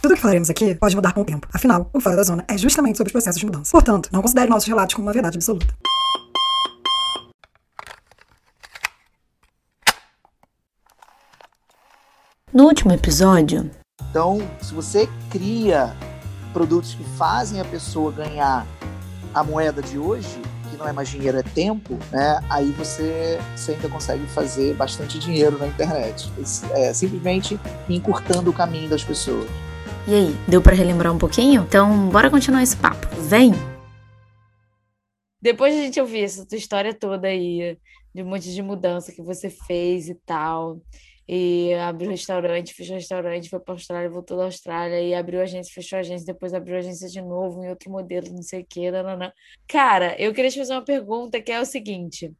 Tudo que falaremos aqui pode mudar com o tempo. Afinal, o Fora da Zona é justamente sobre os processos de mudança. Portanto, não considere nossos relatos como uma verdade absoluta. No último episódio. Então, se você cria produtos que fazem a pessoa ganhar a moeda de hoje, não é mais dinheiro, é tempo, né? Aí você, você ainda consegue fazer bastante dinheiro na internet. É, simplesmente encurtando o caminho das pessoas. E aí, deu para relembrar um pouquinho? Então, bora continuar esse papo. Vem! Depois de a gente ouvir essa tua história toda aí, de um monte de mudança que você fez e tal, e abriu restaurante, fechou restaurante, foi para a Austrália, voltou da Austrália, e abriu agência, fechou agência, depois abriu agência de novo, em outro modelo, não sei o não, não. Cara, eu queria te fazer uma pergunta que é o seguinte: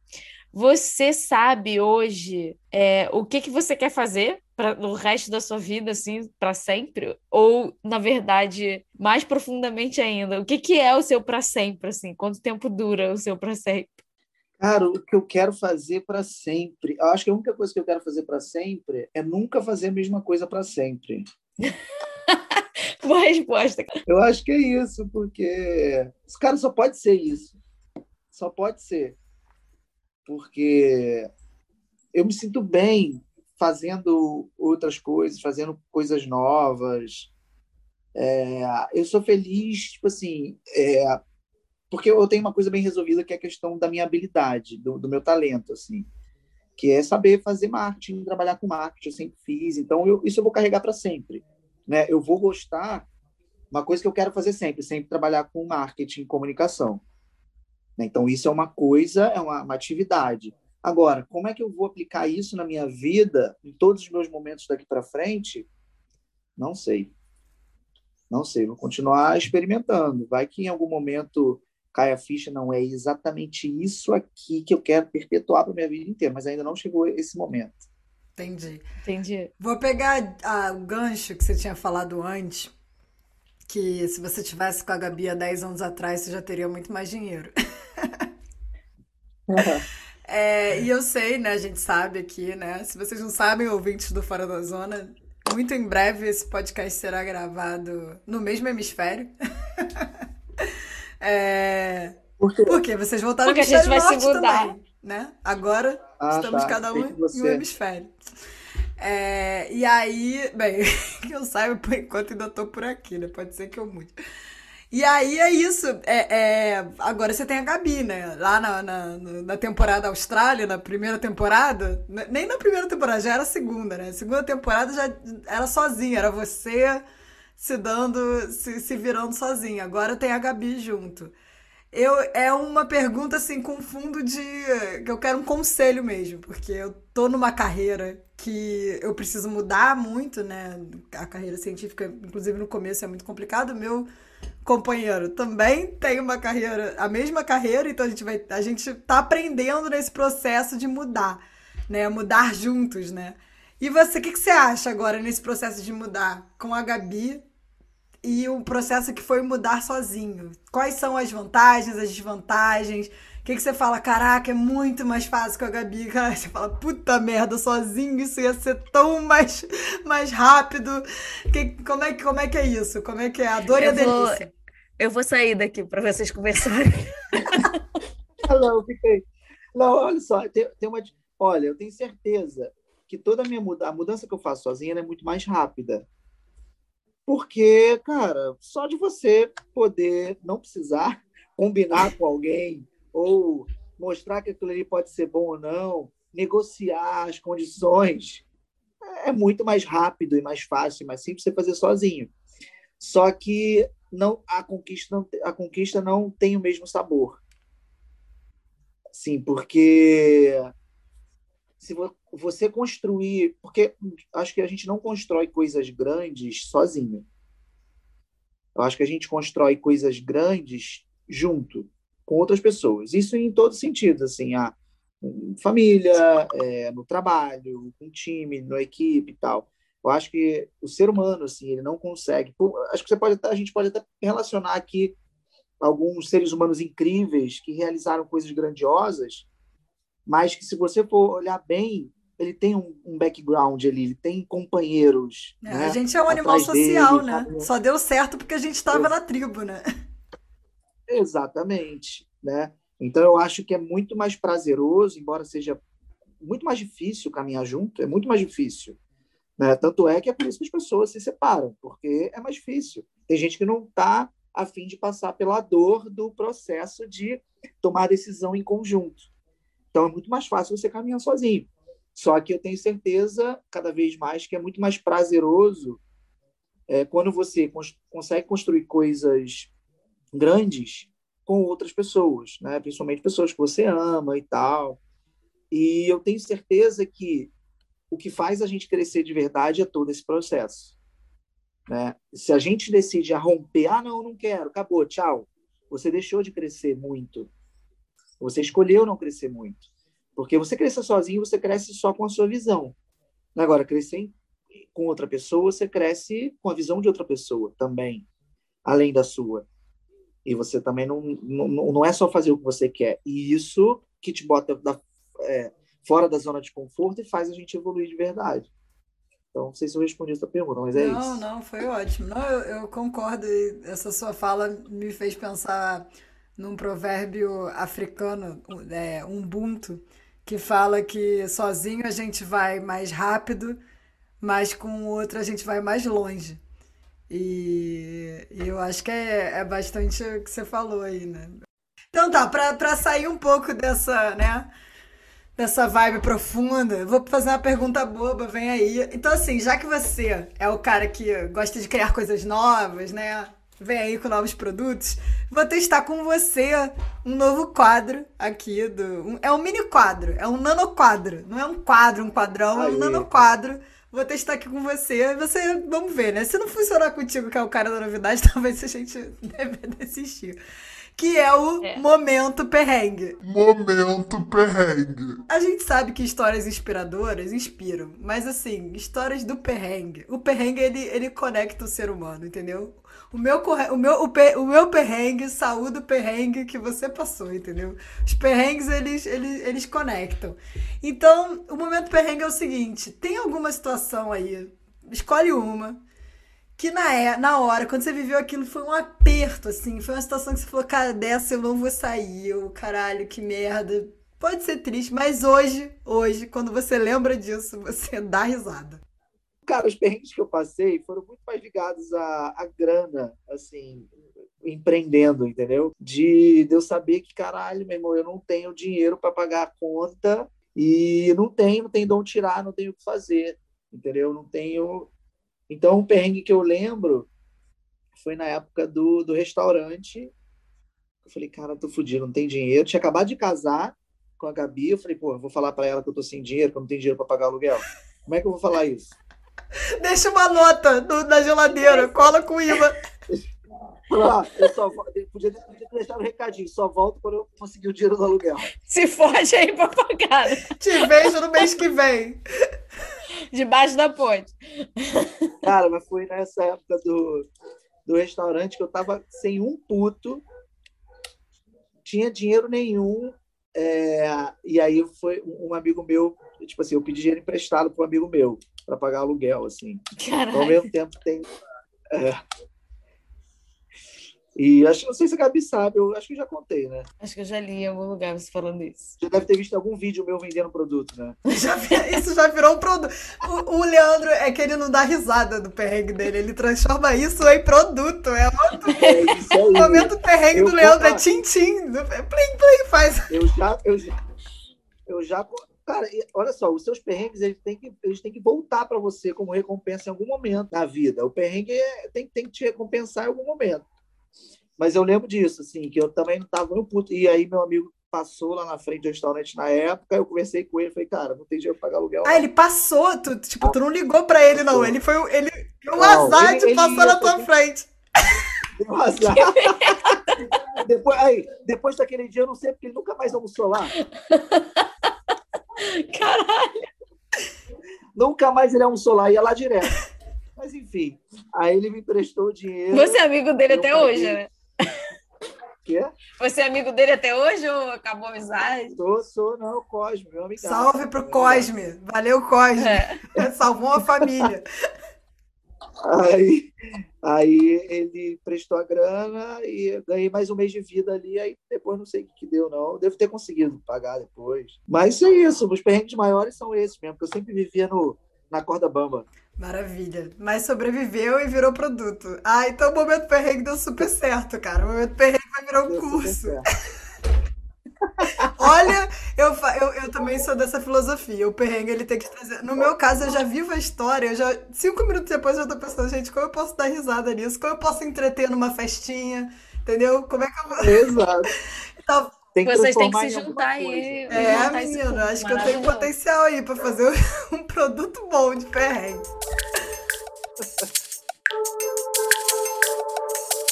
você sabe hoje é, o que, que você quer fazer para o resto da sua vida, assim, para sempre? Ou, na verdade, mais profundamente ainda, o que, que é o seu para sempre, assim? Quanto tempo dura o seu para sempre? Cara, o que eu quero fazer para sempre. Eu acho que a única coisa que eu quero fazer para sempre é nunca fazer a mesma coisa para sempre. Boa resposta. Eu acho que é isso, porque cara só pode ser isso. Só pode ser. Porque eu me sinto bem fazendo outras coisas, fazendo coisas novas. É, eu sou feliz, tipo assim, é, porque eu tenho uma coisa bem resolvida que é a questão da minha habilidade, do, do meu talento, assim, que é saber fazer marketing, trabalhar com marketing, eu sempre fiz, então eu, isso eu vou carregar para sempre, né? Eu vou gostar, uma coisa que eu quero fazer sempre, sempre trabalhar com marketing, comunicação. Né? Então isso é uma coisa, é uma, uma atividade. Agora, como é que eu vou aplicar isso na minha vida, em todos os meus momentos daqui para frente? Não sei. Não sei, vou continuar experimentando. Vai que em algum momento cai a ficha, não é exatamente isso aqui que eu quero perpetuar para minha vida inteira, mas ainda não chegou esse momento. Entendi. Entendi. Vou pegar a, o gancho que você tinha falado antes, que se você tivesse com a Gabi há 10 anos atrás, você já teria muito mais dinheiro. Uhum. É, e eu sei, né? A gente sabe aqui, né? Se vocês não sabem, ouvintes do Fora da Zona, muito em breve esse podcast será gravado no mesmo hemisfério. É... Por quê? Porque vocês voltaram Porque a gente vai se mudar. Também, né? Agora ah, estamos tá. cada um em um hemisfério. É, e aí, bem, que eu saiba, por enquanto ainda tô por aqui, né? Pode ser que eu mude. E aí é isso. É, é, agora você tem a Gabi, né? Lá na, na, na, temporada Austrália, na primeira temporada, nem na primeira temporada, já era a segunda, né? Segunda temporada já era sozinha, era você se dando, se, se virando sozinha. Agora tem a Gabi junto. Eu, é uma pergunta assim com fundo de que eu quero um conselho mesmo, porque eu tô numa carreira que eu preciso mudar muito, né? A carreira científica, inclusive no começo é muito complicado. Meu companheiro também tem uma carreira, a mesma carreira, então a gente vai a gente tá aprendendo nesse processo de mudar, né? Mudar juntos, né? E você, o que, que você acha agora nesse processo de mudar com a Gabi e o processo que foi mudar sozinho. Quais são as vantagens, as desvantagens? O que, que você fala? Caraca, é muito mais fácil com a Gabi. Cara, você fala, puta merda, sozinho isso ia ser tão mais, mais rápido. Que, como, é, como é que é isso? Como é que é? A dor e a delícia. eu vou sair daqui para vocês conversarem. Não, fiquei. Não, olha só, tem, tem uma. Olha, eu tenho certeza que toda a minha mudança, a mudança que eu faço sozinha é muito mais rápida Porque, cara, só de você poder não precisar combinar com alguém ou mostrar que aquilo ali pode ser bom ou não, negociar as condições, é muito mais rápido e mais fácil, mais simples você fazer sozinho. Só que não a conquista não, a conquista não tem o mesmo sabor. Sim, porque se você construir, porque acho que a gente não constrói coisas grandes sozinho. Eu acho que a gente constrói coisas grandes junto com outras pessoas. Isso em todos os sentidos, assim, a família, é, no trabalho, com time, na equipe e tal. Eu acho que o ser humano, assim, ele não consegue. Acho que você pode até, a gente pode até relacionar aqui alguns seres humanos incríveis que realizaram coisas grandiosas, mas que se você for olhar bem, ele tem um, um background ali, ele tem companheiros. É, né, a gente é um animal social, dele, né? Tá... Só deu certo porque a gente estava na tribo, né? Exatamente, né? Então eu acho que é muito mais prazeroso, embora seja muito mais difícil caminhar junto, é muito mais difícil. Né? Tanto é que é por isso que as pessoas se separam, porque é mais difícil. Tem gente que não está a fim de passar pela dor do processo de tomar decisão em conjunto. Então é muito mais fácil você caminhar sozinho. Só que eu tenho certeza, cada vez mais, que é muito mais prazeroso é, quando você cons consegue construir coisas grandes com outras pessoas, né? principalmente pessoas que você ama e tal. E eu tenho certeza que o que faz a gente crescer de verdade é todo esse processo. Né? Se a gente decide a romper, ah, não, não quero, acabou, tchau. Você deixou de crescer muito. Você escolheu não crescer muito. Porque você crescer sozinho, você cresce só com a sua visão. Agora, crescer com outra pessoa, você cresce com a visão de outra pessoa também, além da sua. E você também não, não, não é só fazer o que você quer. E isso que te bota da, é, fora da zona de conforto e faz a gente evoluir de verdade. Então, não sei se eu respondi essa pergunta, mas é não, isso. Não, não, foi ótimo. Não, eu, eu concordo. Essa sua fala me fez pensar num provérbio africano, é, Ubuntu, que fala que sozinho a gente vai mais rápido, mas com o outro a gente vai mais longe. E, e eu acho que é, é bastante o que você falou aí, né? Então tá, para sair um pouco dessa, né? dessa vibe profunda, vou fazer uma pergunta boba, vem aí. Então, assim, já que você é o cara que gosta de criar coisas novas, né? Vem aí com novos produtos, vou testar com você um novo quadro aqui do. Um, é um mini quadro, é um nano quadro. Não é um quadro, um quadrão, é um nano quadro. Vou testar aqui com você. Você, vamos ver, né? Se não funcionar contigo, que é o cara da novidade, talvez a gente deve desistir que é o é. momento perrengue. Momento perrengue. A gente sabe que histórias inspiradoras inspiram, mas assim, histórias do perrengue. O perrengue ele, ele conecta o ser humano, entendeu? O meu, o, meu, o, pe, o meu perrengue, saúde o perrengue que você passou, entendeu? Os perrengues, eles, eles, eles conectam. Então, o momento perrengue é o seguinte: tem alguma situação aí, escolhe uma, que na, é, na hora, quando você viveu aquilo, foi um aperto, assim. Foi uma situação que você falou, cara, dessa eu não vou sair. Eu, caralho, que merda. Pode ser triste, mas hoje, hoje, quando você lembra disso, você dá risada. Cara, os perrengues que eu passei foram muito mais ligados à, à grana, assim, empreendendo, entendeu? De, de eu saber que, caralho, meu irmão, eu não tenho dinheiro para pagar a conta e não tenho, não tenho de onde tirar, não tenho o que fazer, entendeu? Não tenho então, um perrengue que eu lembro foi na época do, do restaurante. Eu falei, cara, tô fudido, não tem dinheiro. Tinha acabado de casar com a Gabi. Eu falei, pô, vou falar para ela que eu tô sem dinheiro, que eu não tenho dinheiro para pagar aluguel. Como é que eu vou falar isso? Deixa uma nota no, na geladeira, cola com IVA. Ah, eu só podia, podia deixar um recadinho, só volto quando eu conseguir o dinheiro do aluguel. Se foge aí pra pagar. Te vejo no mês que vem. Debaixo da ponte. Cara, mas foi nessa época do, do restaurante que eu tava sem um puto, tinha dinheiro nenhum, é, e aí foi um amigo meu, tipo assim, eu pedi dinheiro emprestado para um amigo meu para pagar aluguel, assim. Caralho. Ao mesmo tempo tem. É, E acho, não sei se a Gabi sabe, eu acho que já contei, né? Acho que eu já li em algum lugar você falando isso. Já deve ter visto algum vídeo meu vendendo produto, né? Já, isso já virou um produto. O, o, Leandro é que ele não dá risada do perrengue dele, ele transforma isso em produto. É outro. É. O momento perrengue eu do Leandro é tim-tim. Plim, plim, faz. Eu já, eu já, eu já Cara, olha só, os seus perrengues eles têm que, eles têm que voltar para você como recompensa em algum momento na vida. O perrengue é, tem, tem que te recompensar em algum momento. Mas eu lembro disso, assim, que eu também não estava muito puto. E aí meu amigo passou lá na frente do restaurante na época, eu conversei com ele, falei, cara, não tem dinheiro para pagar aluguel. Ah, ele passou, tu, tipo, ah, tu não ligou para ele, não. Ele foi ele o azar de passar na tua frente. Deu azar. depois, aí, depois daquele dia, eu não sei porque ele nunca mais almoçou lá. Caralho! Nunca mais ele almoçou lá, ia lá direto. Mas enfim, aí ele me emprestou o dinheiro. Você é amigo dele até paguei. hoje, né? Quê? Você é amigo dele até hoje ou acabou a amizade? Sou, sou, não, Cosme, meu amigo. Salve pro Cosme. Valeu, Cosme. É. Salvou a família. Aí, aí ele prestou a grana e ganhei mais um mês de vida ali. Aí depois não sei o que, deu, não. Devo ter conseguido pagar depois. Mas é isso. Os perrengues maiores são esses mesmo, porque eu sempre vivia no, na corda bamba. Maravilha. Mas sobreviveu e virou produto. Ah, então o momento perrengue deu super certo, cara. O momento perrengue vai virar um deu curso. Olha, eu, eu, eu também sou dessa filosofia. O perrengue ele tem que trazer. No meu caso, eu já vivo a história. Eu já cinco minutos depois eu tô pensando, gente, como eu posso dar risada nisso? Como eu posso entreter numa festinha? Entendeu? Como é que eu vou. Exato. então, tem que Vocês têm que se juntar aí. É, menino, acho que eu tenho potencial aí para fazer um produto bom de perrengue.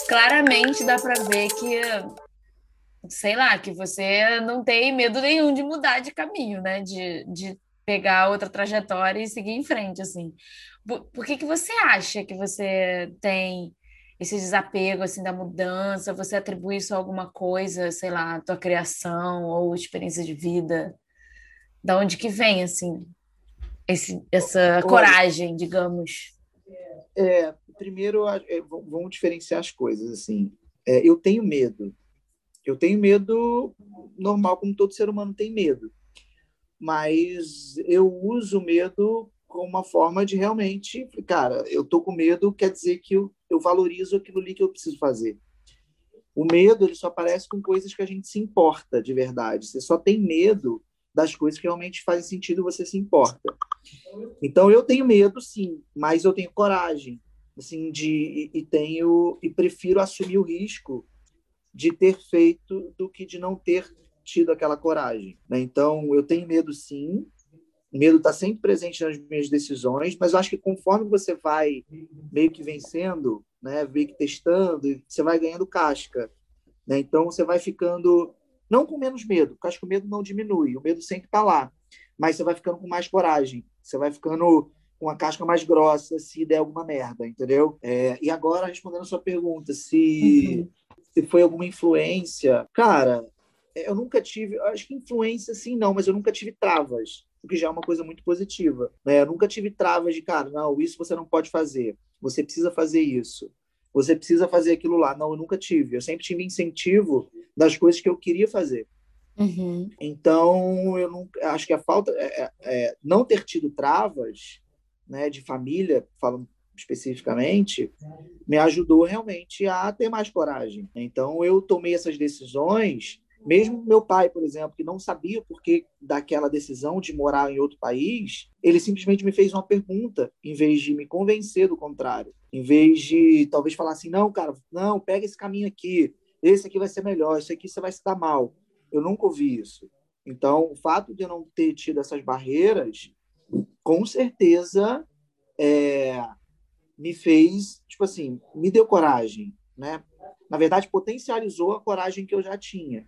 Claramente dá para ver que sei lá, que você não tem medo nenhum de mudar de caminho, né? De, de pegar outra trajetória e seguir em frente, assim. Por, por que, que você acha que você tem esse desapego, assim, da mudança? Você atribui isso a alguma coisa, sei lá, tua criação ou experiência de vida? Da onde que vem, assim, esse, essa coragem, digamos? É, primeiro, é, vamos diferenciar as coisas, assim. É, eu tenho medo, eu tenho medo normal, como todo ser humano tem medo. Mas eu uso o medo como uma forma de realmente, cara, eu tô com medo, quer dizer que eu, eu valorizo aquilo ali que eu preciso fazer. O medo, ele só aparece com coisas que a gente se importa de verdade. Você só tem medo das coisas que realmente fazem sentido você se importa. Então eu tenho medo, sim, mas eu tenho coragem, assim, de e, e tenho e prefiro assumir o risco de ter feito do que de não ter tido aquela coragem. Né? Então, eu tenho medo, sim. O medo está sempre presente nas minhas decisões, mas eu acho que conforme você vai meio que vencendo, né, meio que testando, você vai ganhando casca. Né? Então, você vai ficando, não com menos medo, porque acho que o medo não diminui, o medo sempre está lá, mas você vai ficando com mais coragem, você vai ficando com a casca mais grossa se der alguma merda, entendeu? É, e agora, respondendo a sua pergunta, se uhum se foi alguma influência. Cara, eu nunca tive, acho que influência sim, não, mas eu nunca tive travas, o que já é uma coisa muito positiva. Né? Eu nunca tive travas de, cara, não, isso você não pode fazer, você precisa fazer isso, você precisa fazer aquilo lá. Não, eu nunca tive. Eu sempre tive incentivo das coisas que eu queria fazer. Uhum. Então, eu não, acho que a falta, é, é, é não ter tido travas né, de família, falando especificamente, me ajudou realmente a ter mais coragem. Então, eu tomei essas decisões, mesmo meu pai, por exemplo, que não sabia por que daquela decisão de morar em outro país, ele simplesmente me fez uma pergunta, em vez de me convencer do contrário. Em vez de talvez falar assim: não, cara, não, pega esse caminho aqui, esse aqui vai ser melhor, esse aqui você vai se dar mal. Eu nunca ouvi isso. Então, o fato de eu não ter tido essas barreiras, com certeza é, me fez, tipo assim, me deu coragem, né? Na verdade, potencializou a coragem que eu já tinha.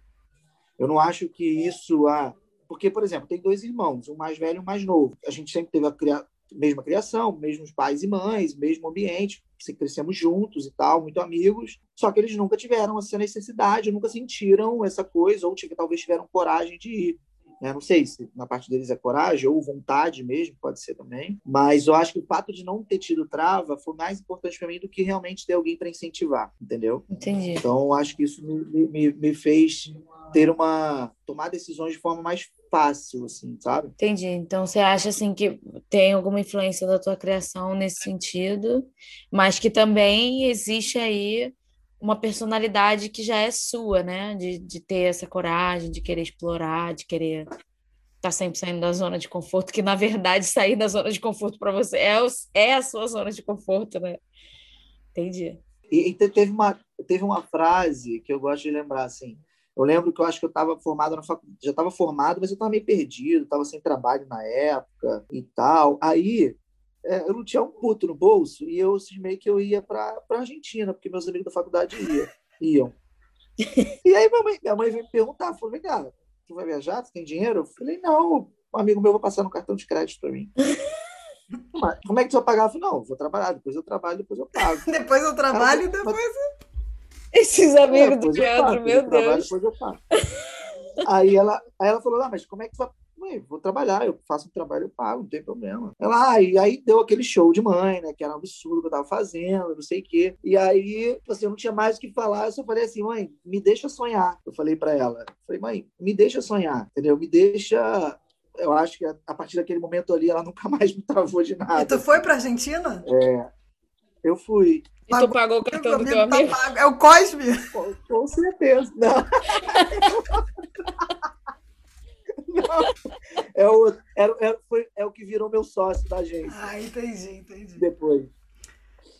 Eu não acho que isso ah, porque, por exemplo, tem dois irmãos, um mais velho e um mais novo. A gente sempre teve a cria... mesma criação, mesmos pais e mães, mesmo ambiente, crescemos juntos e tal, muito amigos. Só que eles nunca tiveram essa necessidade, nunca sentiram essa coisa ou talvez tiveram coragem de ir. Né? Não sei se na parte deles é coragem ou vontade mesmo, pode ser também. Mas eu acho que o fato de não ter tido trava foi mais importante para mim do que realmente ter alguém para incentivar, entendeu? Entendi. Então, eu acho que isso me, me, me fez ter uma tomar decisões de forma mais fácil, assim, sabe? Entendi. Então você acha assim que tem alguma influência da tua criação nesse sentido, mas que também existe aí uma personalidade que já é sua, né? De, de ter essa coragem, de querer explorar, de querer estar tá sempre saindo da zona de conforto, que na verdade sair da zona de conforto para você é, o, é a sua zona de conforto, né? Entendi. E, e, teve, uma, teve uma frase que eu gosto de lembrar, assim. Eu lembro que eu acho que eu estava formado na faculdade, já estava formado, mas eu estava meio perdido, estava sem trabalho na época e tal. Aí eu não tinha um puto no bolso e eu cismei que eu ia para a Argentina, porque meus amigos da faculdade ia, iam. E aí minha mãe, minha mãe veio me perguntar, falou, vem cá, tu vai viajar, tu tem dinheiro? Eu falei, não, um amigo meu vai passar no cartão de crédito para mim. Como é que tu vai pagar? Eu falei, não, vou trabalhar, depois eu trabalho, depois eu pago. depois eu trabalho e depois eu... Esses amigos é, do Leandro, meu Deus. Trabalho, depois eu pago. aí, ela, aí ela falou, ah, mas como é que tu vai Mãe, vou trabalhar, eu faço um trabalho, eu pago, não tem problema. Ela, ah, e aí deu aquele show de mãe, né? Que era um absurdo que eu tava fazendo, não sei o quê. E aí, tipo assim, eu não tinha mais o que falar, eu só falei assim, mãe, me deixa sonhar. Eu falei para ela. Eu falei, mãe, me deixa sonhar, entendeu? Me deixa eu acho que a partir daquele momento ali ela nunca mais me travou de nada. E tu foi para Argentina? É. Eu fui. E tu pagou o cartão do teu amigo? Tá é o Cosme? Com, com certeza. Não. É o, é, é, foi, é o que virou meu sócio da agência. Ah, entendi, entendi. Depois.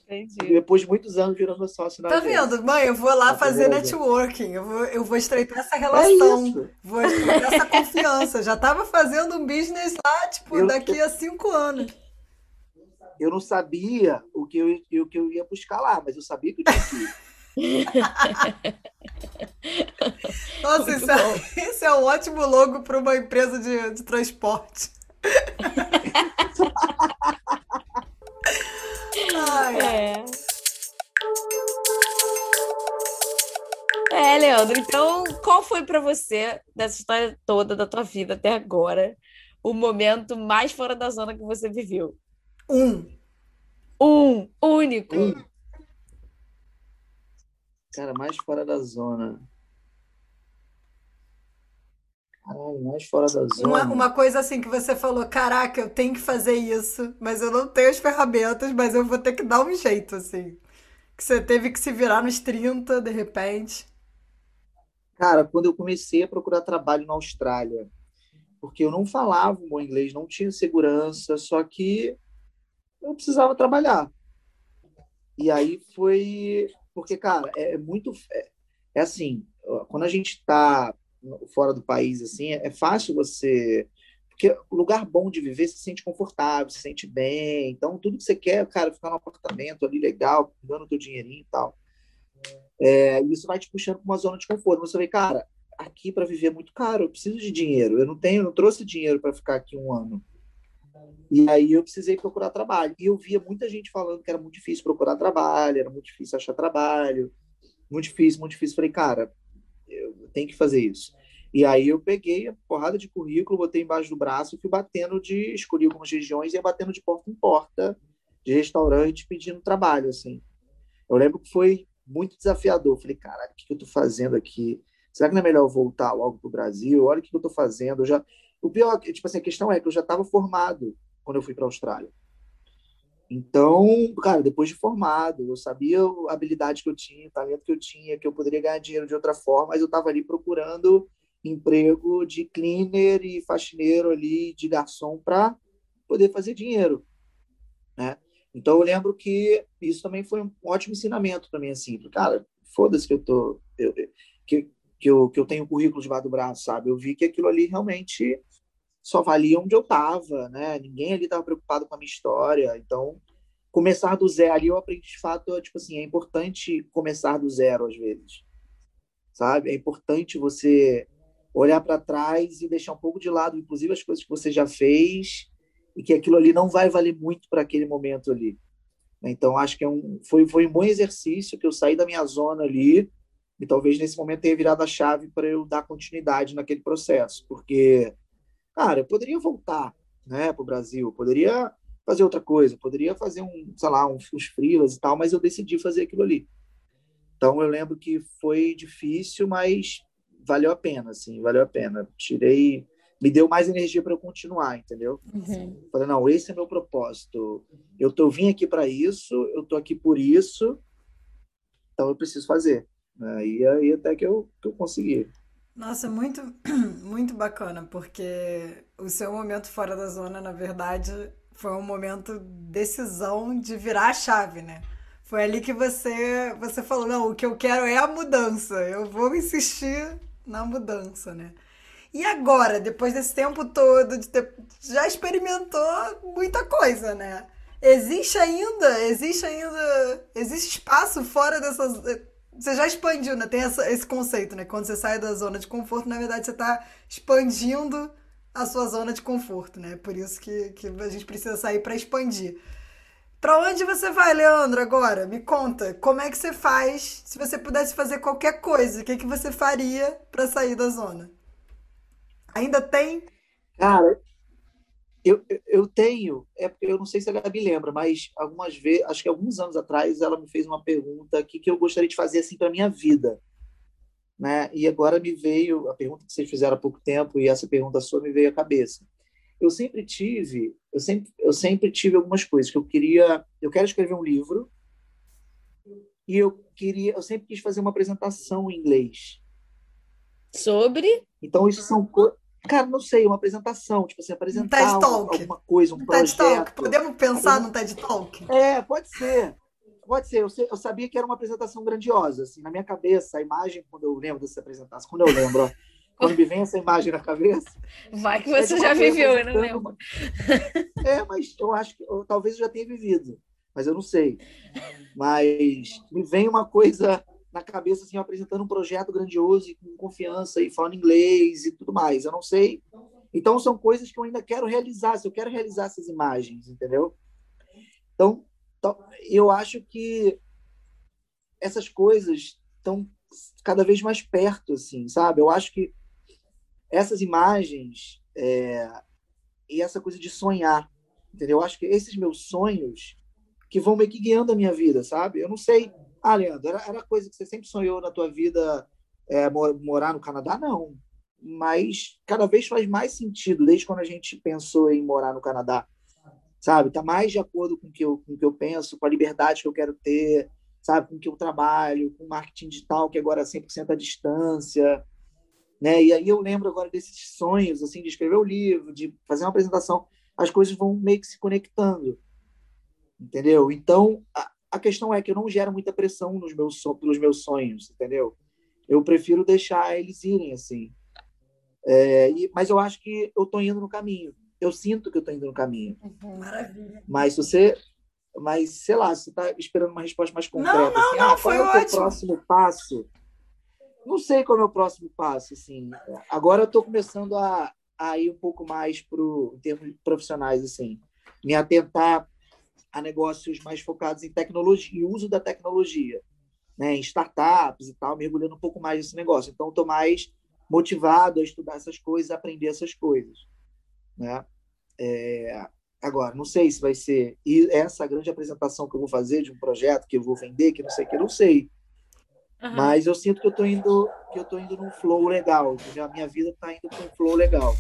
Entendi. Depois de muitos anos virou meu sócio da tá agência. Tá vendo? Mãe, eu vou lá tá fazer networking. Eu vou, eu vou estreitar essa relação. É vou estreitar essa confiança. Já estava fazendo um business lá, tipo, eu, daqui a cinco anos. Eu não sabia o que eu, o que eu ia buscar lá, mas eu sabia que eu tinha que ir. Nossa, isso é, isso é, um ótimo logo para uma empresa de, de transporte. Ai. É. É, Leandro, então qual foi para você, dessa história toda da tua vida até agora, o momento mais fora da zona que você viveu? Um. Um, único. Um. Cara, mais fora da zona. Caralho, mais fora da zona. Uma, uma coisa assim que você falou, caraca, eu tenho que fazer isso, mas eu não tenho as ferramentas, mas eu vou ter que dar um jeito, assim. Que você teve que se virar nos 30, de repente. Cara, quando eu comecei a procurar trabalho na Austrália, porque eu não falava um bom inglês, não tinha segurança, só que eu precisava trabalhar. E aí foi porque, cara, é, é muito. É, é, assim, quando a gente está fora do país, assim, é, é fácil você. Porque lugar bom de viver, se sente confortável, se sente bem. Então, tudo que você quer, cara, ficar num apartamento ali legal, dando teu dinheirinho e tal. É, isso vai te puxando para uma zona de conforto. Você vê, cara, aqui para viver é muito caro, eu preciso de dinheiro. Eu não tenho, não trouxe dinheiro para ficar aqui um ano. E aí eu precisei procurar trabalho. E eu via muita gente falando que era muito difícil procurar trabalho, era muito difícil achar trabalho, muito difícil, muito difícil. Falei, cara, eu tenho que fazer isso. E aí eu peguei a porrada de currículo, botei embaixo do braço e fui batendo de, escolhi algumas regiões e ia batendo de porta em porta de restaurante pedindo trabalho, assim. Eu lembro que foi muito desafiador. Falei, cara, o que eu tô fazendo aqui? Será que não é melhor voltar logo pro Brasil? Olha o que eu tô fazendo. Eu já... O pior, tipo assim, a questão é que eu já estava formado quando eu fui para a Austrália. Então, cara, depois de formado, eu sabia a habilidade que eu tinha, o talento que eu tinha, que eu poderia ganhar dinheiro de outra forma, mas eu estava ali procurando emprego de cleaner e faxineiro ali, de garçom, para poder fazer dinheiro, né? Então, eu lembro que isso também foi um ótimo ensinamento para mim, assim, cara, foda-se que eu tô, eu, que, que, eu, que eu tenho um currículo debaixo do braço, sabe? Eu vi que aquilo ali realmente só valia onde eu estava, né? Ninguém ali estava preocupado com a minha história. Então, começar do zero ali eu aprendi de fato, tipo assim, é importante começar do zero às vezes. Sabe? É importante você olhar para trás e deixar um pouco de lado, inclusive as coisas que você já fez e que aquilo ali não vai valer muito para aquele momento ali. Então, acho que é um, foi, foi um bom exercício que eu saí da minha zona ali e talvez nesse momento tenha virado a chave para eu dar continuidade naquele processo, porque cara, eu poderia voltar, né, para o Brasil, poderia fazer outra coisa, poderia fazer um, sei lá, uns, uns frilas e tal, mas eu decidi fazer aquilo ali. Então eu lembro que foi difícil, mas valeu a pena, assim, valeu a pena. Tirei, me deu mais energia para eu continuar, entendeu? Uhum. Falei, não, esse é meu propósito. Eu tô vim aqui para isso, eu tô aqui por isso, então eu preciso fazer. E aí até que eu, que eu consegui. Nossa, muito, muito bacana, porque o seu momento fora da zona, na verdade, foi um momento decisão de virar a chave, né? Foi ali que você, você falou, não, o que eu quero é a mudança. Eu vou insistir na mudança, né? E agora, depois desse tempo todo, de ter, já experimentou muita coisa, né? Existe ainda, existe ainda, existe espaço fora dessas. Você já expandiu, né? Tem essa, esse conceito, né? Quando você sai da zona de conforto, na verdade, você está expandindo a sua zona de conforto, né? Por isso que, que a gente precisa sair para expandir. Para onde você vai, Leandro, agora? Me conta, como é que você faz? Se você pudesse fazer qualquer coisa, o que, que você faria para sair da zona? Ainda tem? Cara, eu, eu tenho, é eu não sei se a Gabi lembra, mas algumas vezes, acho que alguns anos atrás, ela me fez uma pergunta que, que eu gostaria de fazer assim para minha vida né? E agora me veio a pergunta que vocês fizeram há pouco tempo e essa pergunta sua me veio à cabeça. Eu sempre tive, eu sempre, eu sempre tive algumas coisas que eu queria, eu quero escrever um livro e eu queria, eu sempre quis fazer uma apresentação em inglês. Sobre? Então isso são Cara, não sei, uma apresentação, tipo assim, apresentar um alguma coisa, um, um projeto. TED Talk. Podemos pensar no TED Talk? É, pode ser. Pode ser, eu, sei, eu, sabia que era uma apresentação grandiosa, assim, na minha cabeça, a imagem, quando eu lembro dessa apresentação, quando eu lembro, ó, quando me vem essa imagem na cabeça. Vai que você é já viveu, eu não lembro. É, mas eu acho que eu, talvez eu já tenha vivido, mas eu não sei. Mas me vem uma coisa na cabeça, assim, apresentando um projeto grandioso e com confiança e falando inglês e tudo mais. Eu não sei. Então, são coisas que eu ainda quero realizar, se eu quero realizar essas imagens, entendeu? Então, eu acho que essas coisas estão cada vez mais perto, assim, sabe? Eu acho que essas imagens é, e essa coisa de sonhar, entendeu? Eu acho que esses meus sonhos que vão que guiando a minha vida, sabe? Eu não sei. Ah, Leandro, era, era coisa que você sempre sonhou na tua vida é, morar no Canadá? Não. Mas cada vez faz mais sentido, desde quando a gente pensou em morar no Canadá sabe? Tá mais de acordo com o que eu, com o que eu penso, com a liberdade que eu quero ter, sabe? Com o que eu trabalho, com o marketing digital, que agora é 100% à distância, né? E aí eu lembro agora desses sonhos, assim, de escrever o um livro, de fazer uma apresentação, as coisas vão meio que se conectando, entendeu? Então, a questão é que eu não gero muita pressão nos meus, pelos meus sonhos, entendeu? Eu prefiro deixar eles irem, assim. É, e, mas eu acho que eu estou indo no caminho, eu sinto que eu estou indo no caminho. Uhum, maravilha. Mas se você. Mas, sei lá, você está esperando uma resposta mais concreta. Não, não, assim, não, ah, foi qual é o próximo passo? Não sei qual é o meu próximo passo, assim. Agora eu estou começando a, a ir um pouco mais pro, em termos profissionais, assim. Me atentar a negócios mais focados em tecnologia, e uso da tecnologia, né, em startups e tal, mergulhando um pouco mais nesse negócio. Então, estou mais motivado a estudar essas coisas, a aprender essas coisas. Né? É, agora, não sei se vai ser essa grande apresentação que eu vou fazer de um projeto que eu vou vender, que não sei o que, não sei. Uhum. Mas eu sinto que eu tô indo que eu tô indo num flow legal? A minha vida está indo para um flow legal.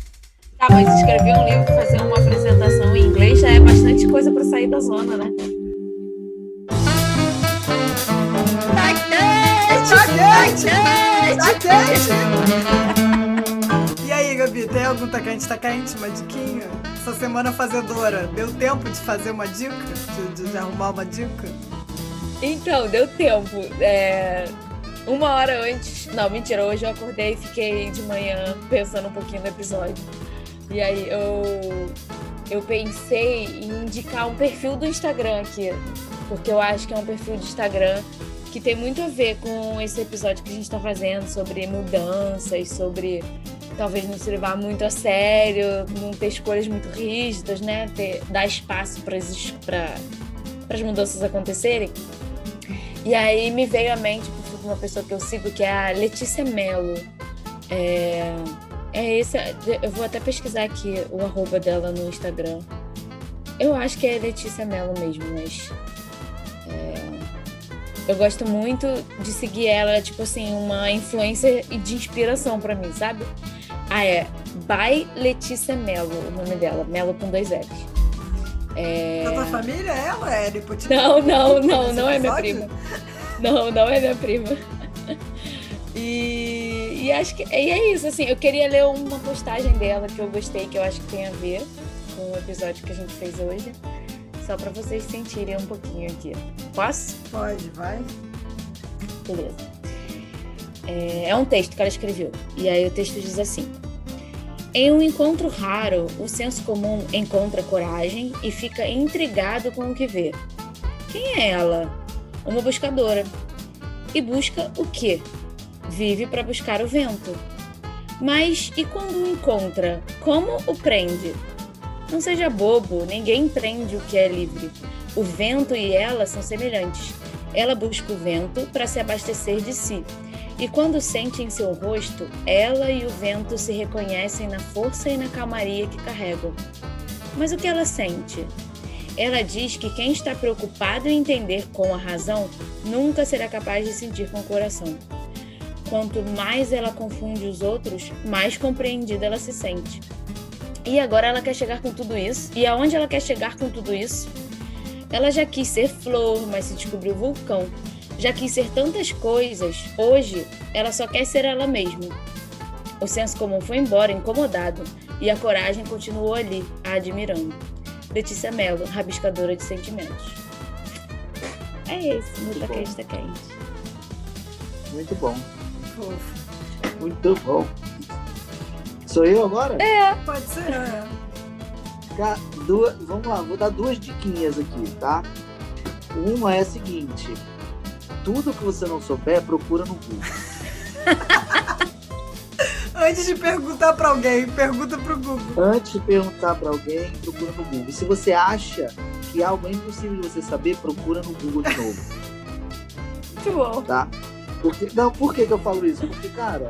Tá, mas escrever um livro, fazer uma apresentação em inglês já é bastante coisa para sair da zona, né? Tá quente! Tá quente! Tá quente! Gabi, tem algum tá quente, tá quente? Uma diquinha? Essa semana fazedora, deu tempo de fazer uma dica? De, de, de arrumar uma dica? Então, deu tempo. É... Uma hora antes. Não, mentira, hoje eu acordei e fiquei de manhã pensando um pouquinho no episódio. E aí eu. Eu pensei em indicar um perfil do Instagram aqui. Porque eu acho que é um perfil de Instagram que tem muito a ver com esse episódio que a gente está fazendo sobre mudanças, sobre talvez não se levar muito a sério, não ter escolhas muito rígidas, né? Ter, dar espaço para as mudanças acontecerem. E aí me veio à mente uma pessoa que eu sigo, que é a Letícia Mello. É, É esse. Eu vou até pesquisar aqui o arroba dela no Instagram. Eu acho que é Letícia Mello mesmo, mas. É, eu gosto muito de seguir ela, tipo assim, uma influência e de inspiração para mim, sabe? Ah, é. By Letícia Mello, o nome dela. Mello com dois L's. É... Da tua família, ela é? Não, não, não, não é minha prima. Não, não é minha prima. E, e acho que e é isso, assim, eu queria ler uma postagem dela que eu gostei, que eu acho que tem a ver com o episódio que a gente fez hoje. Só para vocês sentirem um pouquinho aqui. Posso? Pode, vai. Beleza. É, é um texto que ela escreveu. E aí o texto diz assim: Em um encontro raro, o senso comum encontra coragem e fica intrigado com o que vê. Quem é ela? Uma buscadora. E busca o quê? Vive para buscar o vento. Mas e quando o encontra, como o prende? Não seja bobo, ninguém prende o que é livre. O vento e ela são semelhantes. Ela busca o vento para se abastecer de si. E quando sente em seu rosto, ela e o vento se reconhecem na força e na calmaria que carregam. Mas o que ela sente? Ela diz que quem está preocupado em entender com a razão nunca será capaz de sentir com o coração. Quanto mais ela confunde os outros, mais compreendida ela se sente. E agora ela quer chegar com tudo isso. E aonde ela quer chegar com tudo isso? Ela já quis ser flor, mas se descobriu vulcão. Já quis ser tantas coisas. Hoje, ela só quer ser ela mesma. O senso comum foi embora, incomodado, e a coragem continuou ali, a admirando. Letícia Mello, rabiscadora de sentimentos. É esse, muita quente quente. Muito bom. Muito bom. Sou eu agora? É, pode ser. É. Duas, vamos lá, vou dar duas diquinhas aqui, tá? Uma é a seguinte: tudo que você não souber, procura no Google. Antes de perguntar para alguém, pergunta pro Google. Antes de perguntar para alguém, procura no Google. E se você acha que algo é impossível de você saber, procura no Google de novo. Muito bom. Tá? Porque, não, por que, que eu falo isso? Porque, cara,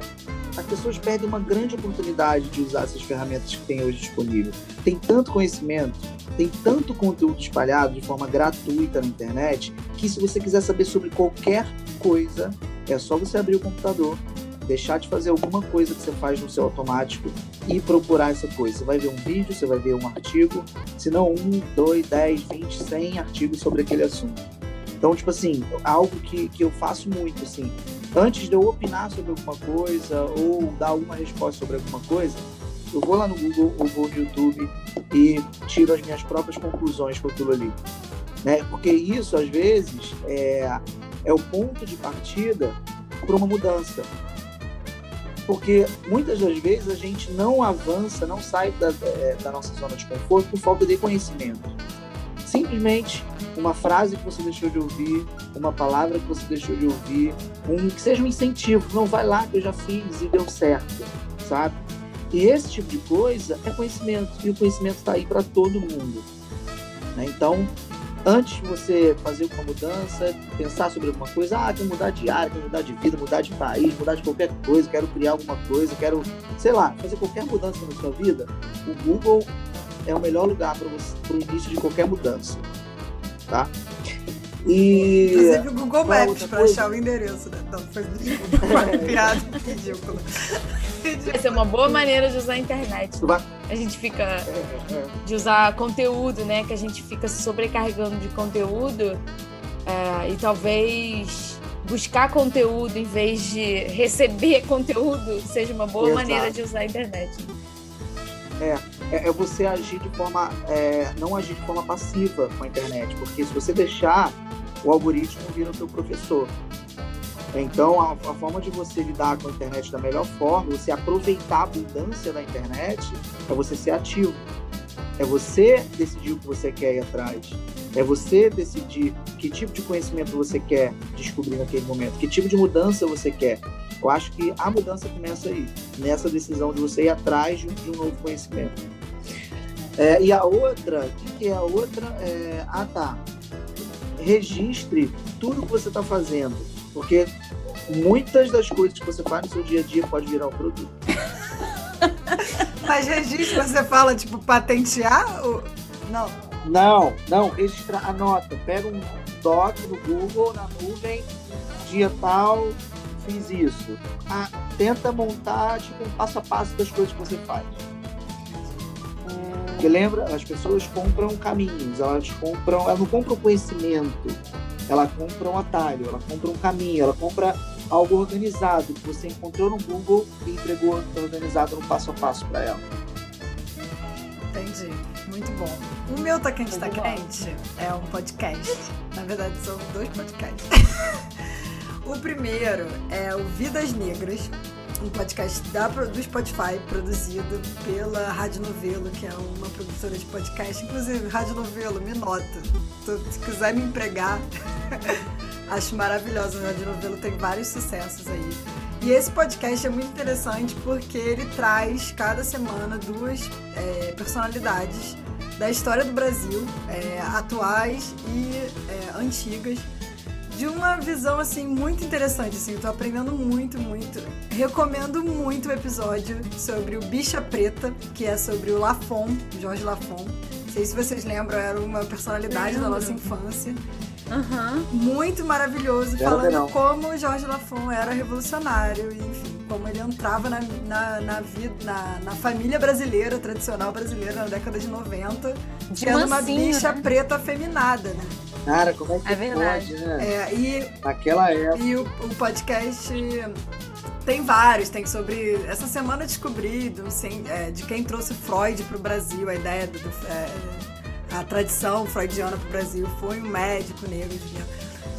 as pessoas perdem uma grande oportunidade de usar essas ferramentas que tem hoje disponível. Tem tanto conhecimento, tem tanto conteúdo espalhado de forma gratuita na internet, que se você quiser saber sobre qualquer coisa, é só você abrir o computador, deixar de fazer alguma coisa que você faz no seu automático e procurar essa coisa. Você vai ver um vídeo, você vai ver um artigo, se não um, dois, dez, vinte, cem artigos sobre aquele assunto. Então, tipo assim, algo que, que eu faço muito, assim, antes de eu opinar sobre alguma coisa ou dar alguma resposta sobre alguma coisa, eu vou lá no Google ou vou no YouTube e tiro as minhas próprias conclusões com aquilo ali. Né? Porque isso, às vezes, é, é o ponto de partida para uma mudança. Porque muitas das vezes a gente não avança, não sai da, é, da nossa zona de conforto por falta de conhecimento. Simplesmente uma frase que você deixou de ouvir, uma palavra que você deixou de ouvir, um que seja um incentivo, não vai lá que eu já fiz e deu certo, sabe? E esse tipo de coisa é conhecimento e o conhecimento está aí para todo mundo. Né? Então, antes de você fazer uma mudança, pensar sobre alguma coisa, ah, quero mudar de área, quero mudar de vida, mudar de país, mudar de qualquer coisa, quero criar alguma coisa, quero, sei lá, fazer qualquer mudança na sua vida, o Google é o melhor lugar para o início de qualquer mudança tá? E. Inclusive o Google Maps para achar o endereço, né? Não, foi uma piada ridícula. Essa é uma boa maneira de usar a internet. A gente fica. É, é. de usar conteúdo, né? Que a gente fica sobrecarregando de conteúdo é, e talvez buscar conteúdo em vez de receber conteúdo seja uma boa Exato. maneira de usar a internet. É, é, é você agir de forma, é, não agir de forma passiva com a internet, porque se você deixar, o algoritmo vira o seu professor. Então, a, a, forma de você lidar com a internet da melhor forma, você aproveitar a abundância da internet, é você ser ativo. É você decidir o que você quer ir atrás. É você decidir que tipo de conhecimento você quer descobrir naquele momento, que tipo de mudança você quer. Eu acho que a mudança começa aí, nessa decisão de você ir atrás de um novo conhecimento. É, e a outra, o que é a outra? É, ah, tá. Registre tudo que você está fazendo, porque muitas das coisas que você faz no seu dia a dia pode virar um produto. Mas registro, você fala, tipo, patentear? Ou... Não. Não, não, registrar, anota. Pega um doc no Google, na nuvem, dia tal, fiz isso. Ah, tenta montar, tipo, um passo a passo das coisas que você faz. Porque lembra, as pessoas compram caminhos, elas compram, elas não compram conhecimento, ela compra um atalho, ela compra um caminho, ela compra algo organizado que você encontrou no Google e entregou organizado no passo a passo para ela. Entendi. Muito bom. O meu Tá Quente, Tá Quente é um podcast. Na verdade, são dois podcasts. o primeiro é o Vidas Negras, um podcast da, do Spotify, produzido pela Rádio Novelo, que é uma produtora de podcast. Inclusive, Rádio Novelo, me nota. Se quiser me empregar, acho maravilhosa. A Rádio Novelo tem vários sucessos aí. E esse podcast é muito interessante porque ele traz cada semana duas é, personalidades da história do Brasil, é, atuais e é, antigas de uma visão assim muito interessante, assim, eu tô aprendendo muito, muito. Recomendo muito o episódio sobre o Bicha Preta, que é sobre o Lafon, Jorge Lafon. Não sei se vocês lembram, era uma personalidade da nossa infância. Uhum. Muito maravilhoso, falando não. como o Jorge Lafon era revolucionário, enfim, como ele entrava na, na, na, vida, na, na família brasileira, tradicional brasileira, na década de 90, de sendo uma bicha né? preta afeminada, né? Cara, como é que é verdade. pode, né? É, e, Naquela época. E o, o podcast tem vários, tem sobre. Essa semana eu descobri do, assim, é, de quem trouxe Freud para o Brasil, a ideia do. do é, a tradição freudiana para o Brasil foi um médico negro, Juliano,